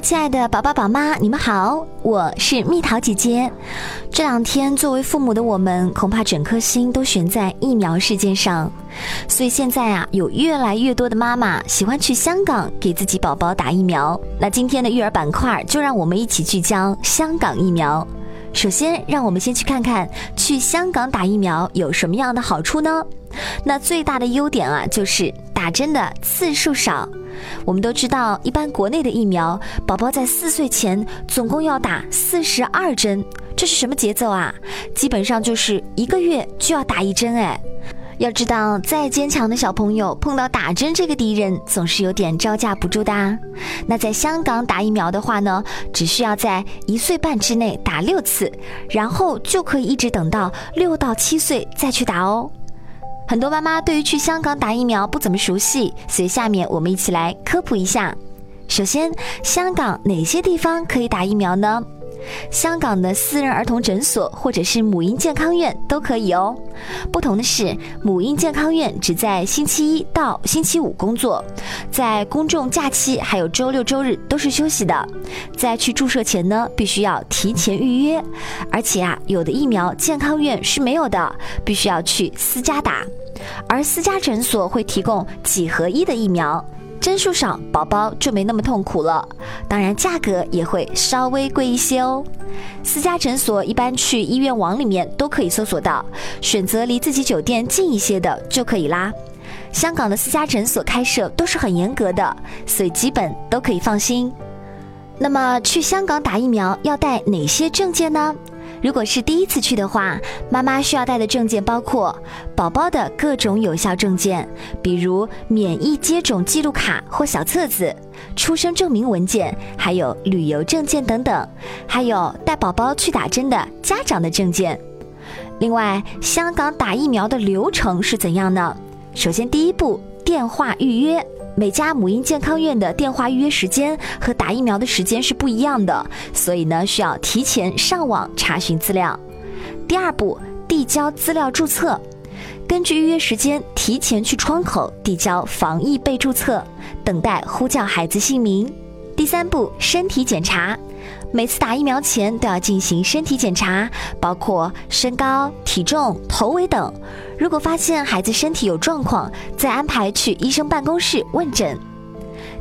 亲爱的宝宝宝妈，你们好，我是蜜桃姐姐。这两天，作为父母的我们，恐怕整颗心都悬在疫苗事件上，所以现在啊，有越来越多的妈妈喜欢去香港给自己宝宝打疫苗。那今天的育儿板块，就让我们一起聚焦香港疫苗。首先，让我们先去看看去香港打疫苗有什么样的好处呢？那最大的优点啊，就是打针的次数少。我们都知道，一般国内的疫苗，宝宝在四岁前总共要打四十二针，这是什么节奏啊？基本上就是一个月就要打一针哎。要知道，再坚强的小朋友碰到打针这个敌人，总是有点招架不住的啊。那在香港打疫苗的话呢，只需要在一岁半之内打六次，然后就可以一直等到六到七岁再去打哦。很多妈妈对于去香港打疫苗不怎么熟悉，所以下面我们一起来科普一下。首先，香港哪些地方可以打疫苗呢？香港的私人儿童诊所或者是母婴健康院都可以哦。不同的是，母婴健康院只在星期一到星期五工作，在公众假期还有周六周日都是休息的。在去注射前呢，必须要提前预约，而且啊，有的疫苗健康院是没有的，必须要去私家打，而私家诊所会提供几合一的疫苗。针数少，宝宝就没那么痛苦了。当然，价格也会稍微贵一些哦。私家诊所一般去医院网里面都可以搜索到，选择离自己酒店近一些的就可以啦。香港的私家诊所开设都是很严格的，所以基本都可以放心。那么去香港打疫苗要带哪些证件呢？如果是第一次去的话，妈妈需要带的证件包括宝宝的各种有效证件，比如免疫接种记录卡或小册子、出生证明文件，还有旅游证件等等，还有带宝宝去打针的家长的证件。另外，香港打疫苗的流程是怎样呢？首先，第一步，电话预约。每家母婴健康院的电话预约时间和打疫苗的时间是不一样的，所以呢需要提前上网查询资料。第二步，递交资料注册，根据预约时间提前去窗口递交防疫备注册，等待呼叫孩子姓名。第三步，身体检查。每次打疫苗前都要进行身体检查，包括身高、体重、头围等。如果发现孩子身体有状况，再安排去医生办公室问诊。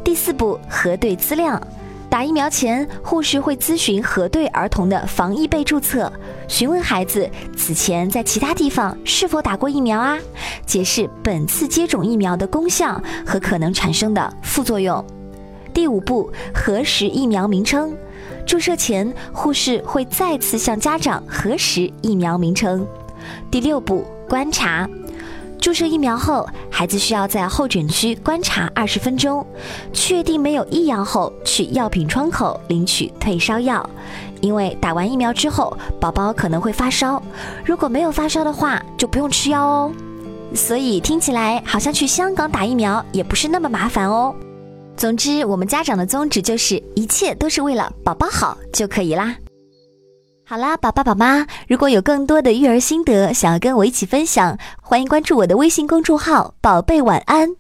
第四步，核对资料。打疫苗前，护士会咨询核对儿童的防疫被注册，询问孩子此前在其他地方是否打过疫苗啊，解释本次接种疫苗的功效和可能产生的副作用。第五步，核实疫苗名称。注射前，护士会再次向家长核实疫苗名称。第六步，观察。注射疫苗后，孩子需要在候诊区观察二十分钟，确定没有异样后，去药品窗口领取退烧药。因为打完疫苗之后，宝宝可能会发烧，如果没有发烧的话，就不用吃药哦。所以听起来好像去香港打疫苗也不是那么麻烦哦。总之，我们家长的宗旨就是一切都是为了宝宝好就可以啦。好啦，宝爸宝妈，如果有更多的育儿心得想要跟我一起分享，欢迎关注我的微信公众号“宝贝晚安”。